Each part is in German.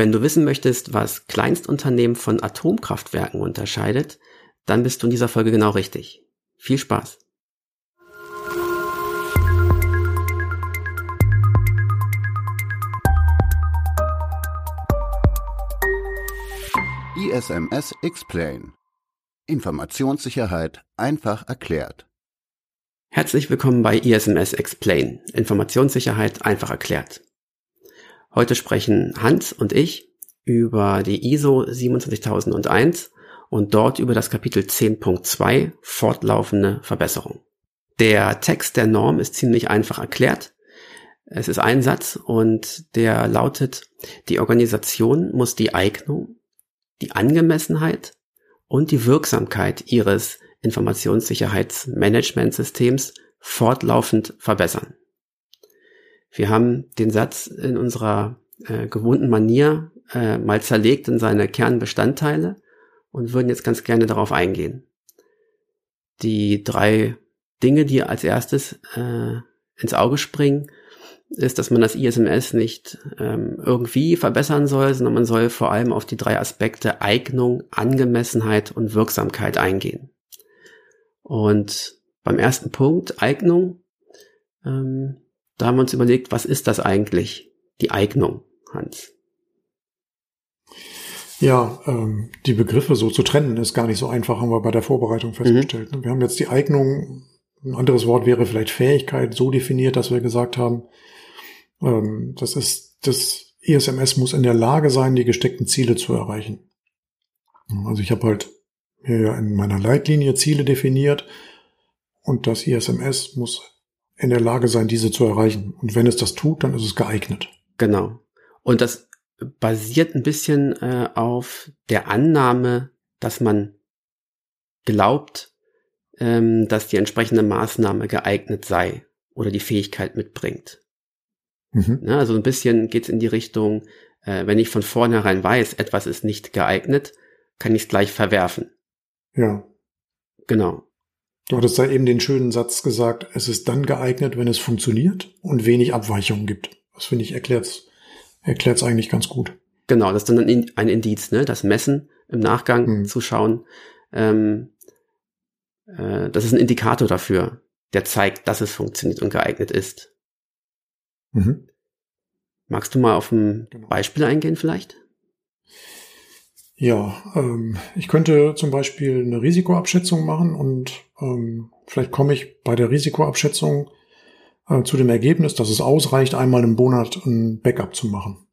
Wenn du wissen möchtest, was Kleinstunternehmen von Atomkraftwerken unterscheidet, dann bist du in dieser Folge genau richtig. Viel Spaß! ISMS Explain Informationssicherheit einfach erklärt. Herzlich willkommen bei ISMS Explain Informationssicherheit einfach erklärt. Heute sprechen Hans und ich über die ISO 27001 und dort über das Kapitel 10.2 fortlaufende Verbesserung. Der Text der Norm ist ziemlich einfach erklärt. Es ist ein Satz und der lautet, die Organisation muss die Eignung, die Angemessenheit und die Wirksamkeit ihres Informationssicherheitsmanagementsystems fortlaufend verbessern. Wir haben den Satz in unserer äh, gewohnten Manier äh, mal zerlegt in seine Kernbestandteile und würden jetzt ganz gerne darauf eingehen. Die drei Dinge, die als erstes äh, ins Auge springen, ist, dass man das ISMS nicht ähm, irgendwie verbessern soll, sondern man soll vor allem auf die drei Aspekte Eignung, Angemessenheit und Wirksamkeit eingehen. Und beim ersten Punkt, Eignung, ähm, da haben wir uns überlegt, was ist das eigentlich, die Eignung, Hans? Ja, ähm, die Begriffe so zu trennen ist gar nicht so einfach, haben wir bei der Vorbereitung festgestellt. Mhm. Wir haben jetzt die Eignung, ein anderes Wort wäre vielleicht Fähigkeit, so definiert, dass wir gesagt haben, ähm, das ist, das ISMS muss in der Lage sein, die gesteckten Ziele zu erreichen. Also ich habe halt hier in meiner Leitlinie Ziele definiert und das ISMS muss in der Lage sein, diese zu erreichen. Und wenn es das tut, dann ist es geeignet. Genau. Und das basiert ein bisschen äh, auf der Annahme, dass man glaubt, ähm, dass die entsprechende Maßnahme geeignet sei oder die Fähigkeit mitbringt. Mhm. Ja, also ein bisschen geht es in die Richtung, äh, wenn ich von vornherein weiß, etwas ist nicht geeignet, kann ich es gleich verwerfen. Ja. Genau. Du hattest da eben den schönen Satz gesagt, es ist dann geeignet, wenn es funktioniert und wenig Abweichungen gibt. Das finde ich erklärt's, erklärt's eigentlich ganz gut. Genau, das ist dann ein Indiz, ne? Das Messen im Nachgang hm. zu schauen. Ähm, äh, das ist ein Indikator dafür, der zeigt, dass es funktioniert und geeignet ist. Mhm. Magst du mal auf ein genau. Beispiel eingehen vielleicht? Ja, ähm, ich könnte zum Beispiel eine Risikoabschätzung machen und ähm, vielleicht komme ich bei der Risikoabschätzung äh, zu dem Ergebnis, dass es ausreicht, einmal im Monat ein Backup zu machen.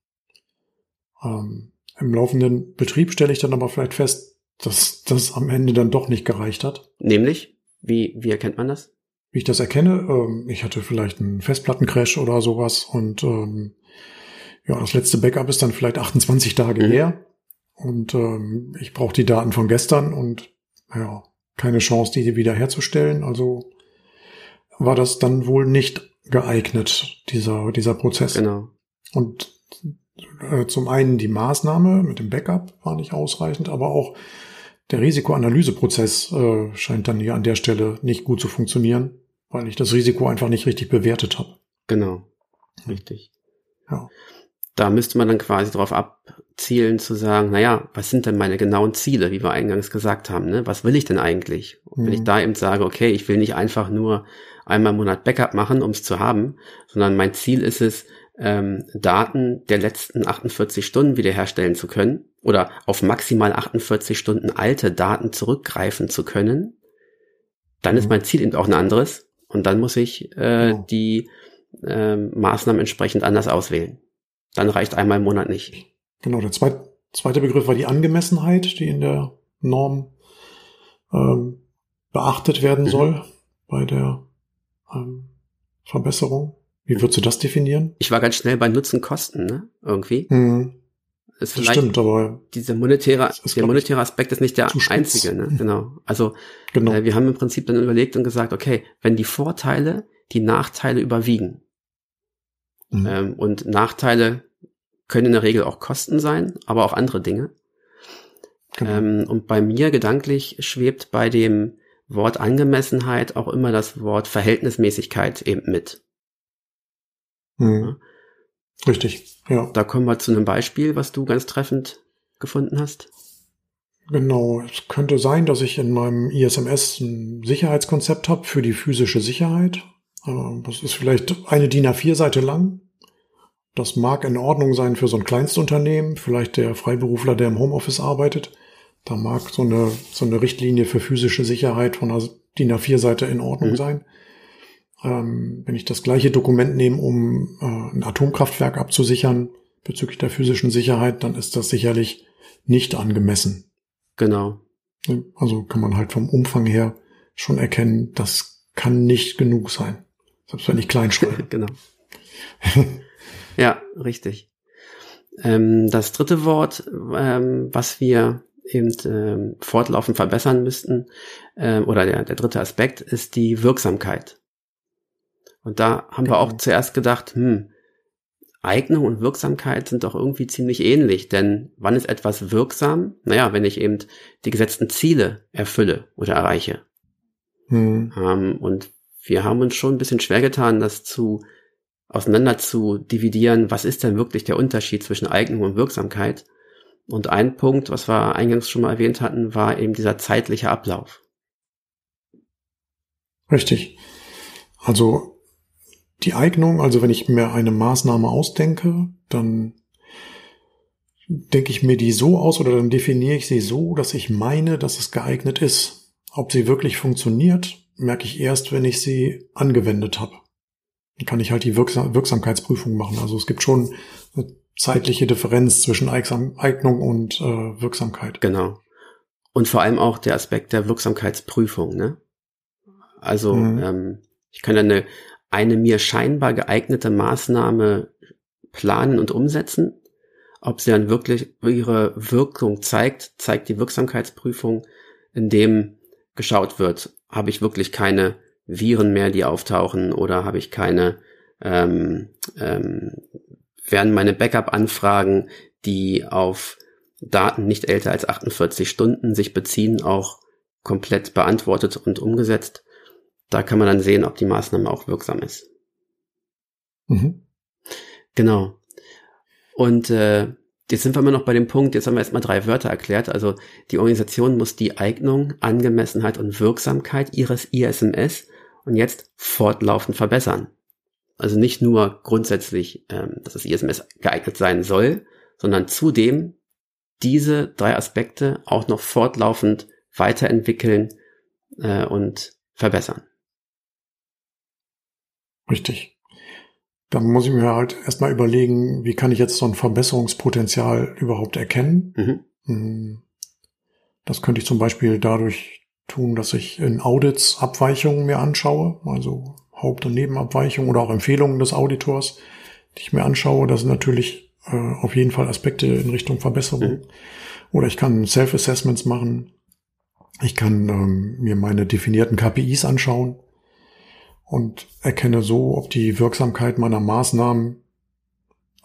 Ähm, Im laufenden Betrieb stelle ich dann aber vielleicht fest, dass das am Ende dann doch nicht gereicht hat. Nämlich? Wie, wie erkennt man das? Wie ich das erkenne, ähm, ich hatte vielleicht einen Festplattencrash oder sowas und ähm, ja, das letzte Backup ist dann vielleicht 28 Tage mhm. her und ähm, ich brauche die Daten von gestern und ja, keine Chance, die wiederherzustellen. Also war das dann wohl nicht geeignet, dieser, dieser Prozess. Genau. Und äh, zum einen die Maßnahme mit dem Backup war nicht ausreichend, aber auch der Risikoanalyseprozess äh, scheint dann hier an der Stelle nicht gut zu funktionieren, weil ich das Risiko einfach nicht richtig bewertet habe. Genau, richtig. Ja. Da müsste man dann quasi darauf abzielen zu sagen, naja, was sind denn meine genauen Ziele, wie wir eingangs gesagt haben, ne? Was will ich denn eigentlich? Und wenn ich mhm. da eben sage, okay, ich will nicht einfach nur einmal im Monat Backup machen, um es zu haben, sondern mein Ziel ist es, ähm, Daten der letzten 48 Stunden wiederherstellen zu können oder auf maximal 48 Stunden alte Daten zurückgreifen zu können, dann mhm. ist mein Ziel eben auch ein anderes und dann muss ich äh, oh. die äh, Maßnahmen entsprechend anders auswählen. Dann reicht einmal im Monat nicht. Genau, der zweite, zweite Begriff war die Angemessenheit, die in der Norm ähm, beachtet werden mhm. soll bei der ähm, Verbesserung. Wie würdest du das definieren? Ich war ganz schnell bei Nutzen-Kosten, ne? Irgendwie. Mhm. Ist das stimmt, aber dieser monetäre, der monetäre Aspekt ist nicht der einzige, ne? Genau. Also genau. Äh, wir haben im Prinzip dann überlegt und gesagt, okay, wenn die Vorteile die Nachteile überwiegen mhm. ähm, und Nachteile können in der Regel auch Kosten sein, aber auch andere Dinge. Genau. Ähm, und bei mir gedanklich schwebt bei dem Wort Angemessenheit auch immer das Wort Verhältnismäßigkeit eben mit. Mhm. Richtig, ja. Da kommen wir zu einem Beispiel, was du ganz treffend gefunden hast. Genau, es könnte sein, dass ich in meinem ISMS ein Sicherheitskonzept habe für die physische Sicherheit. Äh, das ist vielleicht eine DIN A4-Seite lang. Das mag in Ordnung sein für so ein Kleinstunternehmen, vielleicht der Freiberufler, der im Homeoffice arbeitet. Da mag so eine, so eine Richtlinie für physische Sicherheit von einer DIN A4-Seite in Ordnung mhm. sein. Ähm, wenn ich das gleiche Dokument nehme, um äh, ein Atomkraftwerk abzusichern bezüglich der physischen Sicherheit, dann ist das sicherlich nicht angemessen. Genau. Also kann man halt vom Umfang her schon erkennen, das kann nicht genug sein. Selbst wenn ich klein schreibe. genau. ja, richtig. Ähm, das dritte Wort, ähm, was wir eben ähm, fortlaufend verbessern müssten, ähm, oder der, der dritte Aspekt, ist die Wirksamkeit. Und da haben wir auch genau. zuerst gedacht, hm, Eignung und Wirksamkeit sind doch irgendwie ziemlich ähnlich, denn wann ist etwas wirksam? Naja, wenn ich eben die gesetzten Ziele erfülle oder erreiche. Hm. Ähm, und wir haben uns schon ein bisschen schwer getan, das zu auseinander zu dividieren, was ist denn wirklich der Unterschied zwischen Eignung und Wirksamkeit? Und ein Punkt, was wir eingangs schon mal erwähnt hatten, war eben dieser zeitliche Ablauf. Richtig. Also die Eignung, also wenn ich mir eine Maßnahme ausdenke, dann denke ich mir die so aus oder dann definiere ich sie so, dass ich meine, dass es geeignet ist. Ob sie wirklich funktioniert, merke ich erst, wenn ich sie angewendet habe. Dann kann ich halt die Wirksam Wirksamkeitsprüfung machen. Also es gibt schon eine zeitliche Differenz zwischen Eignung und äh, Wirksamkeit. Genau. Und vor allem auch der Aspekt der Wirksamkeitsprüfung. Ne? Also mhm. ähm, ich kann eine, eine mir scheinbar geeignete Maßnahme planen und umsetzen. Ob sie dann wirklich ihre Wirkung zeigt, zeigt die Wirksamkeitsprüfung, indem geschaut wird, habe ich wirklich keine Viren mehr, die auftauchen oder habe ich keine, ähm, ähm, werden meine Backup-Anfragen, die auf Daten nicht älter als 48 Stunden sich beziehen, auch komplett beantwortet und umgesetzt. Da kann man dann sehen, ob die Maßnahme auch wirksam ist. Mhm. Genau. Und äh, Jetzt sind wir immer noch bei dem Punkt, jetzt haben wir erstmal drei Wörter erklärt. Also die Organisation muss die Eignung, Angemessenheit und Wirksamkeit ihres ISMS und jetzt fortlaufend verbessern. Also nicht nur grundsätzlich, ähm, dass das ISMS geeignet sein soll, sondern zudem diese drei Aspekte auch noch fortlaufend weiterentwickeln äh, und verbessern. Richtig dann muss ich mir halt erstmal überlegen, wie kann ich jetzt so ein Verbesserungspotenzial überhaupt erkennen. Mhm. Hm. Das könnte ich zum Beispiel dadurch tun, dass ich in Audits Abweichungen mir anschaue, also Haupt- und Nebenabweichungen oder auch Empfehlungen des Auditors, die ich mir anschaue. Das sind natürlich äh, auf jeden Fall Aspekte in Richtung Verbesserung. Mhm. Oder ich kann Self-Assessments machen. Ich kann ähm, mir meine definierten KPIs anschauen und erkenne so, ob die Wirksamkeit meiner Maßnahmen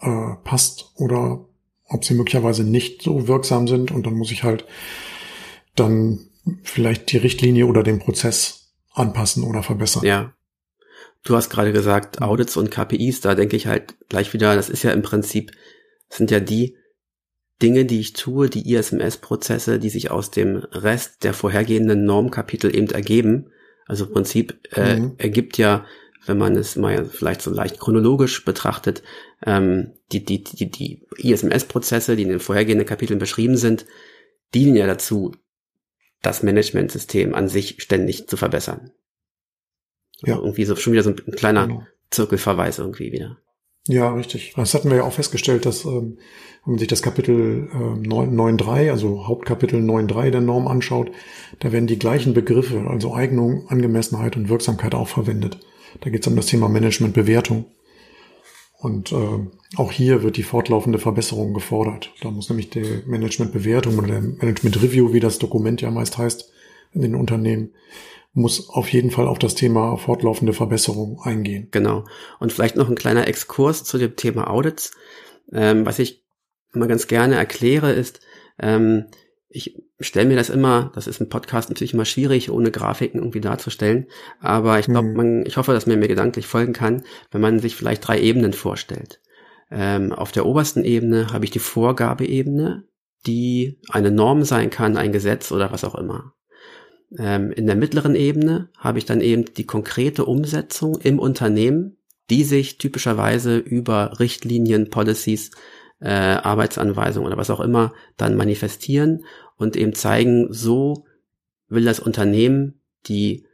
äh, passt oder ob sie möglicherweise nicht so wirksam sind. Und dann muss ich halt dann vielleicht die Richtlinie oder den Prozess anpassen oder verbessern. Ja. Du hast gerade gesagt, Audits und KPIs, da denke ich halt gleich wieder, das ist ja im Prinzip, sind ja die Dinge, die ich tue, die ISMS-Prozesse, die sich aus dem Rest der vorhergehenden Normkapitel eben ergeben. Also im Prinzip äh, mhm. ergibt ja, wenn man es mal vielleicht so leicht chronologisch betrachtet, ähm, die, die, die, die ISMS-Prozesse, die in den vorhergehenden Kapiteln beschrieben sind, dienen ja dazu, das Managementsystem an sich ständig zu verbessern. Ja. Also irgendwie so schon wieder so ein kleiner genau. Zirkelverweis irgendwie wieder. Ja, richtig. Das hatten wir ja auch festgestellt, dass ähm, wenn man sich das Kapitel äh, 9.3, also Hauptkapitel 9.3 der Norm anschaut, da werden die gleichen Begriffe, also Eignung, Angemessenheit und Wirksamkeit auch verwendet. Da geht es um das Thema Managementbewertung. Und äh, auch hier wird die fortlaufende Verbesserung gefordert. Da muss nämlich die Managementbewertung oder der Management Review, wie das Dokument ja meist heißt, in den Unternehmen, muss auf jeden Fall auf das Thema fortlaufende Verbesserung eingehen. Genau. Und vielleicht noch ein kleiner Exkurs zu dem Thema Audits. Ähm, was ich immer ganz gerne erkläre, ist, ähm, ich stelle mir das immer, das ist im Podcast natürlich immer schwierig, ohne Grafiken irgendwie darzustellen, aber ich glaube, mhm. man, ich hoffe, dass man mir gedanklich folgen kann, wenn man sich vielleicht drei Ebenen vorstellt. Ähm, auf der obersten Ebene habe ich die Vorgabeebene, die eine Norm sein kann, ein Gesetz oder was auch immer. Ähm, in der mittleren Ebene habe ich dann eben die konkrete Umsetzung im Unternehmen, die sich typischerweise über Richtlinien, Policies, äh, Arbeitsanweisungen oder was auch immer dann manifestieren und eben zeigen, so will das Unternehmen die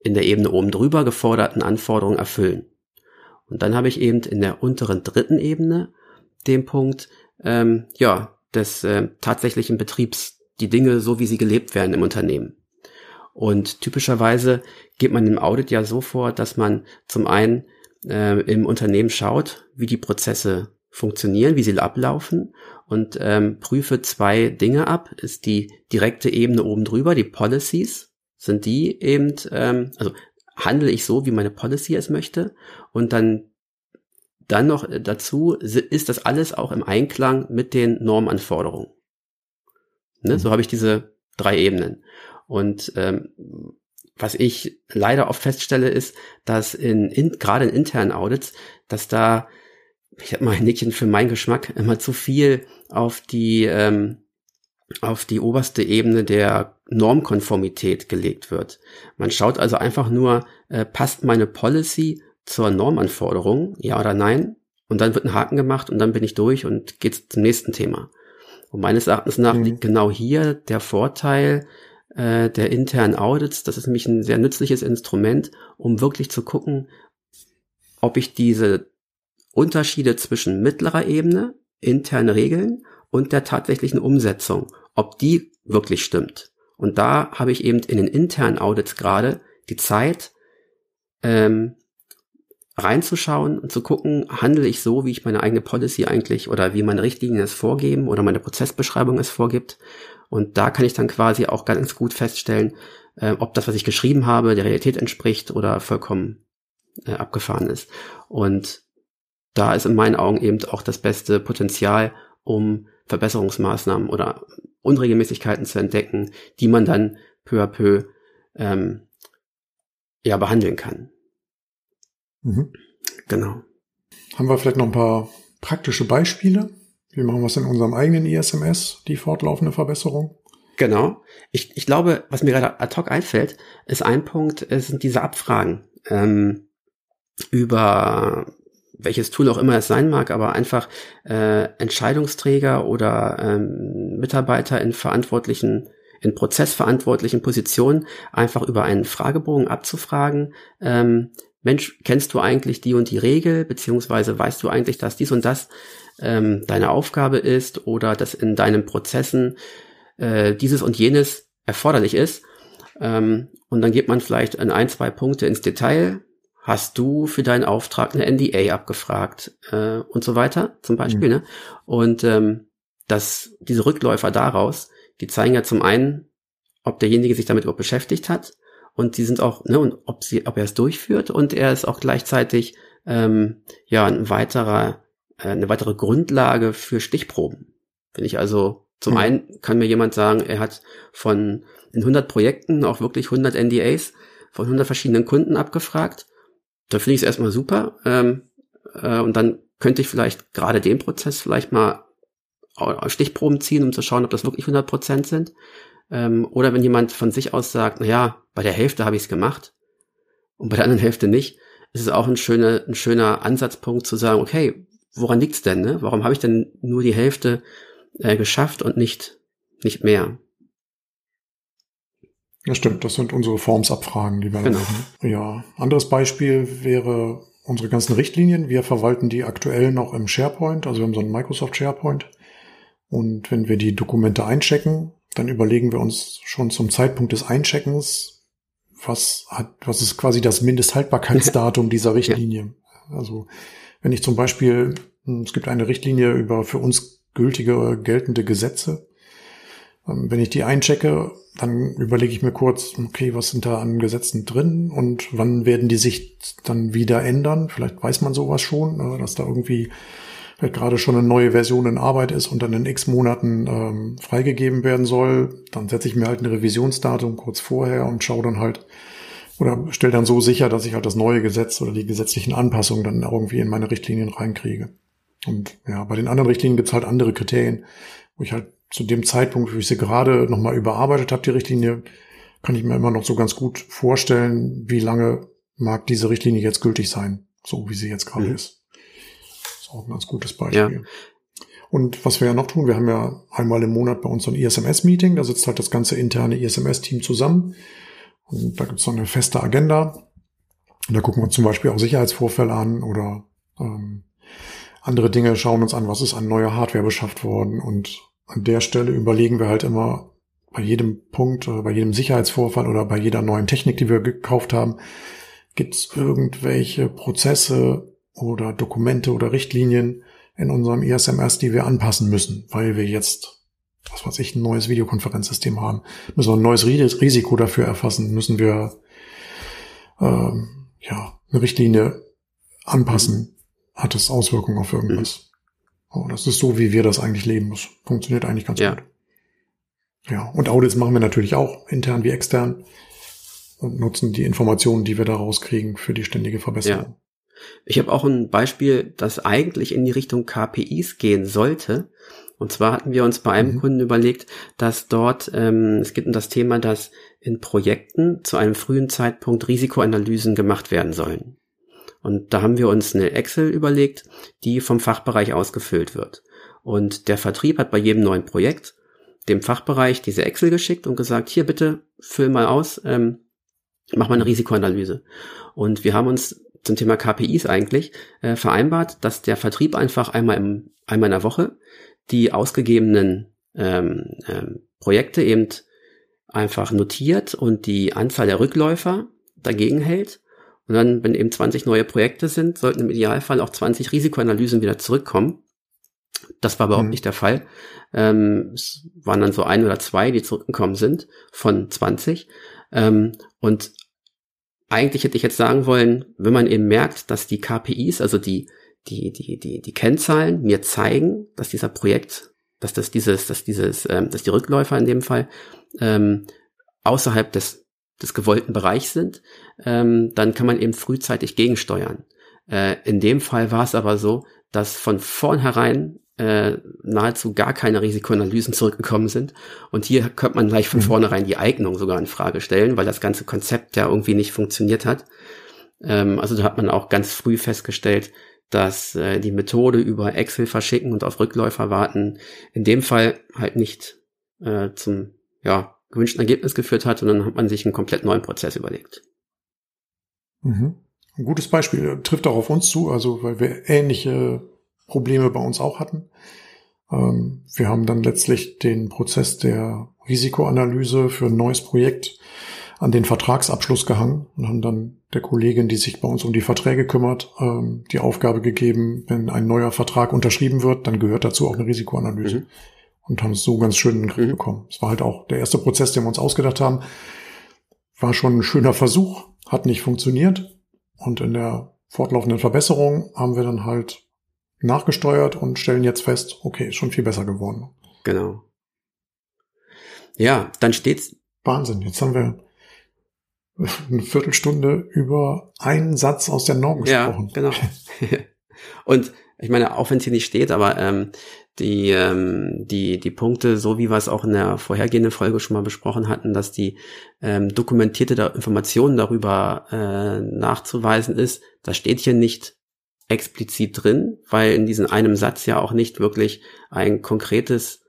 in der Ebene oben drüber geforderten Anforderungen erfüllen. Und dann habe ich eben in der unteren dritten Ebene den Punkt, ähm, ja, des äh, tatsächlichen Betriebs, die Dinge so, wie sie gelebt werden im Unternehmen. Und typischerweise geht man im Audit ja so vor, dass man zum einen äh, im Unternehmen schaut, wie die Prozesse funktionieren, wie sie ablaufen und ähm, prüfe zwei Dinge ab. Ist die direkte Ebene oben drüber, die Policies, sind die eben, ähm, also handle ich so, wie meine Policy es möchte und dann dann noch dazu ist das alles auch im Einklang mit den Normanforderungen. Ne? So mhm. habe ich diese drei Ebenen. Und ähm, was ich leider oft feststelle, ist, dass in, in gerade in internen Audits, dass da, ich habe mal ein Nickchen für meinen Geschmack, immer zu viel auf die ähm, auf die oberste Ebene der Normkonformität gelegt wird. Man schaut also einfach nur, äh, passt meine Policy zur Normanforderung, ja oder nein? Und dann wird ein Haken gemacht und dann bin ich durch und geht's zum nächsten Thema. Und meines Erachtens nach mhm. liegt genau hier der Vorteil äh, der internen Audits. Das ist nämlich ein sehr nützliches Instrument, um wirklich zu gucken, ob ich diese Unterschiede zwischen mittlerer Ebene, interne Regeln und der tatsächlichen Umsetzung, ob die wirklich stimmt. Und da habe ich eben in den internen Audits gerade die Zeit, ähm, reinzuschauen und zu gucken, handle ich so, wie ich meine eigene Policy eigentlich oder wie meine Richtlinien es vorgeben oder meine Prozessbeschreibung es vorgibt. Und da kann ich dann quasi auch ganz gut feststellen, äh, ob das, was ich geschrieben habe, der Realität entspricht oder vollkommen äh, abgefahren ist. Und da ist in meinen Augen eben auch das beste Potenzial, um Verbesserungsmaßnahmen oder Unregelmäßigkeiten zu entdecken, die man dann peu à peu ähm, ja behandeln kann. Mhm. Genau. Haben wir vielleicht noch ein paar praktische Beispiele? Wie machen wir es in unserem eigenen ISMS, die fortlaufende Verbesserung? Genau. Ich, ich glaube, was mir gerade ad hoc einfällt, ist ein Punkt, es sind diese Abfragen ähm, über welches Tool auch immer es sein mag, aber einfach äh, Entscheidungsträger oder ähm, Mitarbeiter in verantwortlichen, in prozessverantwortlichen Positionen einfach über einen Fragebogen abzufragen. Ähm, Mensch, kennst du eigentlich die und die Regel, beziehungsweise weißt du eigentlich, dass dies und das ähm, deine Aufgabe ist oder dass in deinen Prozessen äh, dieses und jenes erforderlich ist. Ähm, und dann geht man vielleicht in ein, zwei Punkte ins Detail, hast du für deinen Auftrag eine NDA abgefragt äh, und so weiter zum Beispiel. Mhm. Ne? Und ähm, dass diese Rückläufer daraus, die zeigen ja zum einen, ob derjenige sich damit überhaupt beschäftigt hat und die sind auch, ne, und ob sie, ob er es durchführt und er ist auch gleichzeitig ähm, ja ein weiterer, äh, eine weitere Grundlage für Stichproben. Wenn ich also zum mhm. einen kann mir jemand sagen, er hat von in 100 Projekten auch wirklich 100 NDAs von 100 verschiedenen Kunden abgefragt da finde ich es erstmal super. Ähm, äh, und dann könnte ich vielleicht gerade den Prozess vielleicht mal Stichproben ziehen, um zu schauen, ob das wirklich 100 Prozent sind. Ähm, oder wenn jemand von sich aus sagt, na ja, bei der Hälfte habe ich es gemacht und bei der anderen Hälfte nicht, ist es auch ein schöner, ein schöner Ansatzpunkt zu sagen, okay, woran liegt's denn? Ne? Warum habe ich denn nur die Hälfte äh, geschafft und nicht, nicht mehr? Ja, stimmt. Das sind unsere Formsabfragen, die wir genau. machen. Ja. Anderes Beispiel wäre unsere ganzen Richtlinien. Wir verwalten die aktuell noch im SharePoint. Also wir haben so einen Microsoft SharePoint. Und wenn wir die Dokumente einchecken, dann überlegen wir uns schon zum Zeitpunkt des Eincheckens, was hat, was ist quasi das Mindesthaltbarkeitsdatum dieser Richtlinie. Also wenn ich zum Beispiel, es gibt eine Richtlinie über für uns gültige, geltende Gesetze. Ähm, wenn ich die einchecke dann überlege ich mir kurz, okay, was sind da an Gesetzen drin und wann werden die sich dann wieder ändern? Vielleicht weiß man sowas schon, ne, dass da irgendwie vielleicht gerade schon eine neue Version in Arbeit ist und dann in x Monaten ähm, freigegeben werden soll. Dann setze ich mir halt ein Revisionsdatum kurz vorher und schaue dann halt oder stelle dann so sicher, dass ich halt das neue Gesetz oder die gesetzlichen Anpassungen dann irgendwie in meine Richtlinien reinkriege. Und ja, bei den anderen Richtlinien gibt's halt andere Kriterien, wo ich halt zu dem Zeitpunkt, wo ich sie gerade nochmal überarbeitet habe, die Richtlinie, kann ich mir immer noch so ganz gut vorstellen, wie lange mag diese Richtlinie jetzt gültig sein, so wie sie jetzt gerade mhm. ist. Das ist auch ein ganz gutes Beispiel. Ja. Und was wir ja noch tun, wir haben ja einmal im Monat bei uns so ein ISMS-Meeting, da sitzt halt das ganze interne ISMS-Team zusammen. Und da gibt es so eine feste Agenda. Und da gucken wir zum Beispiel auch Sicherheitsvorfälle an oder ähm, andere Dinge, schauen uns an, was ist an neuer Hardware beschafft worden. Und an der Stelle überlegen wir halt immer bei jedem Punkt, bei jedem Sicherheitsvorfall oder bei jeder neuen Technik, die wir gekauft haben, gibt es irgendwelche Prozesse oder Dokumente oder Richtlinien in unserem ISMS, die wir anpassen müssen, weil wir jetzt, was weiß ich, ein neues Videokonferenzsystem haben. Müssen wir ein neues Risiko dafür erfassen, müssen wir ähm, ja eine Richtlinie anpassen, hat es Auswirkungen auf irgendwas. Oh, das ist so, wie wir das eigentlich leben. Das funktioniert eigentlich ganz ja. gut. Ja, und Audits machen wir natürlich auch, intern wie extern, und nutzen die Informationen, die wir daraus kriegen, für die ständige Verbesserung. Ja. Ich habe auch ein Beispiel, das eigentlich in die Richtung KPIs gehen sollte. Und zwar hatten wir uns bei einem mhm. Kunden überlegt, dass dort, ähm, es gibt um das Thema, dass in Projekten zu einem frühen Zeitpunkt Risikoanalysen gemacht werden sollen. Und da haben wir uns eine Excel überlegt, die vom Fachbereich ausgefüllt wird. Und der Vertrieb hat bei jedem neuen Projekt dem Fachbereich diese Excel geschickt und gesagt, hier bitte füll mal aus, ähm, mach mal eine Risikoanalyse. Und wir haben uns zum Thema KPIs eigentlich äh, vereinbart, dass der Vertrieb einfach einmal im einmal in der Woche die ausgegebenen ähm, ähm, Projekte eben einfach notiert und die Anzahl der Rückläufer dagegen hält. Und dann, wenn eben 20 neue Projekte sind, sollten im Idealfall auch 20 Risikoanalysen wieder zurückkommen. Das war überhaupt mhm. nicht der Fall. Ähm, es waren dann so ein oder zwei, die zurückgekommen sind von 20. Ähm, und eigentlich hätte ich jetzt sagen wollen, wenn man eben merkt, dass die KPIs, also die, die, die, die, die Kennzahlen mir zeigen, dass dieser Projekt, dass das dieses, dass dieses, ähm, dass die Rückläufer in dem Fall ähm, außerhalb des, des gewollten Bereichs sind, ähm, dann kann man eben frühzeitig gegensteuern. Äh, in dem Fall war es aber so, dass von vornherein äh, nahezu gar keine Risikoanalysen zurückgekommen sind. Und hier könnte man gleich von mhm. vornherein die Eignung sogar in Frage stellen, weil das ganze Konzept ja irgendwie nicht funktioniert hat. Ähm, also da hat man auch ganz früh festgestellt, dass äh, die Methode über Excel verschicken und auf Rückläufer warten in dem Fall halt nicht äh, zum ja, gewünschten Ergebnis geführt hat, und dann hat man sich einen komplett neuen Prozess überlegt. Mhm. Ein gutes Beispiel trifft auch auf uns zu, also weil wir ähnliche Probleme bei uns auch hatten. Ähm, wir haben dann letztlich den Prozess der Risikoanalyse für ein neues Projekt an den Vertragsabschluss gehangen und haben dann der Kollegin, die sich bei uns um die Verträge kümmert, ähm, die Aufgabe gegeben, wenn ein neuer Vertrag unterschrieben wird, dann gehört dazu auch eine Risikoanalyse. Mhm. Und haben es so ganz schön in den Griff bekommen. Es war halt auch der erste Prozess, den wir uns ausgedacht haben. War schon ein schöner Versuch, hat nicht funktioniert. Und in der fortlaufenden Verbesserung haben wir dann halt nachgesteuert und stellen jetzt fest, okay, ist schon viel besser geworden. Genau. Ja, dann steht's. Wahnsinn, jetzt haben wir eine Viertelstunde über einen Satz aus der Norm gesprochen. Ja, genau. und ich meine, auch wenn es hier nicht steht, aber ähm, die, ähm, die, die Punkte, so wie wir es auch in der vorhergehenden Folge schon mal besprochen hatten, dass die ähm, dokumentierte Informationen darüber äh, nachzuweisen ist, das steht hier nicht explizit drin, weil in diesem einem Satz ja auch nicht wirklich ein konkretes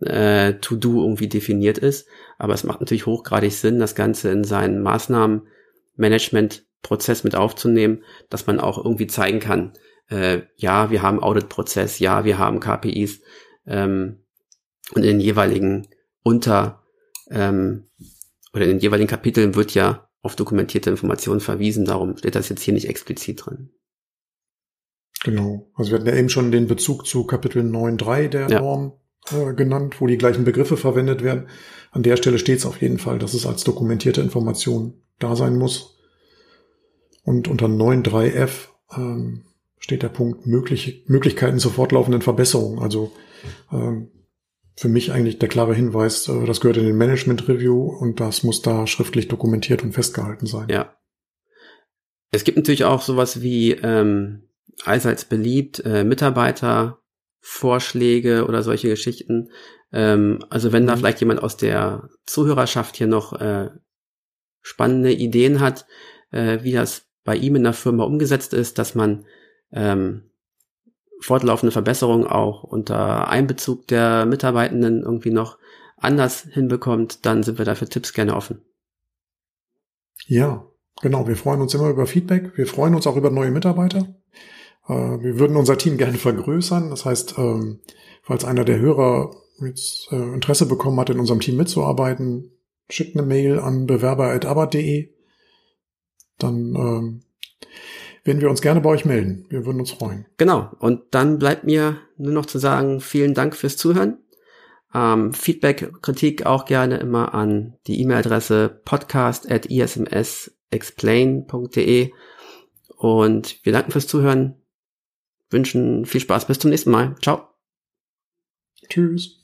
äh, To-Do irgendwie definiert ist. Aber es macht natürlich hochgradig Sinn, das Ganze in seinen Maßnahmenmanagement-Prozess mit aufzunehmen, dass man auch irgendwie zeigen kann, äh, ja, wir haben Audit-Prozess, ja, wir haben KPIs ähm, und in den jeweiligen Unter- ähm, oder in den jeweiligen Kapiteln wird ja auf dokumentierte Informationen verwiesen, darum steht das jetzt hier nicht explizit drin. Genau. Also wir hatten ja eben schon den Bezug zu Kapitel 9.3 der ja. Norm äh, genannt, wo die gleichen Begriffe verwendet werden. An der Stelle steht es auf jeden Fall, dass es als dokumentierte Information da sein muss. Und unter 9.3f ähm, steht der Punkt mögliche, Möglichkeiten zur fortlaufenden Verbesserung. Also ähm, für mich eigentlich der klare Hinweis, äh, das gehört in den Management Review und das muss da schriftlich dokumentiert und festgehalten sein. Ja. Es gibt natürlich auch sowas wie ähm, allseits beliebt, äh, Mitarbeitervorschläge oder solche Geschichten. Ähm, also wenn da Mhm. vielleicht jemand aus der Zuhörerschaft hier noch äh, spannende Ideen hat, äh, wie das bei ihm in der Firma umgesetzt ist, dass man ähm, fortlaufende Verbesserungen auch unter Einbezug der Mitarbeitenden irgendwie noch anders hinbekommt, dann sind wir dafür Tipps gerne offen. Ja, genau. Wir freuen uns immer über Feedback. Wir freuen uns auch über neue Mitarbeiter. Äh, wir würden unser Team gerne vergrößern. Das heißt, ähm, falls einer der Hörer jetzt äh, Interesse bekommen hat, in unserem Team mitzuarbeiten, schickt eine Mail an bewerber.abbott.de. Dann ähm, werden wir uns gerne bei euch melden. Wir würden uns freuen. Genau. Und dann bleibt mir nur noch zu sagen, vielen Dank fürs Zuhören. Ähm, Feedback, Kritik auch gerne immer an die E-Mail-Adresse podcast.ismsexplain.de. Und wir danken fürs Zuhören, wünschen viel Spaß bis zum nächsten Mal. Ciao. Tschüss.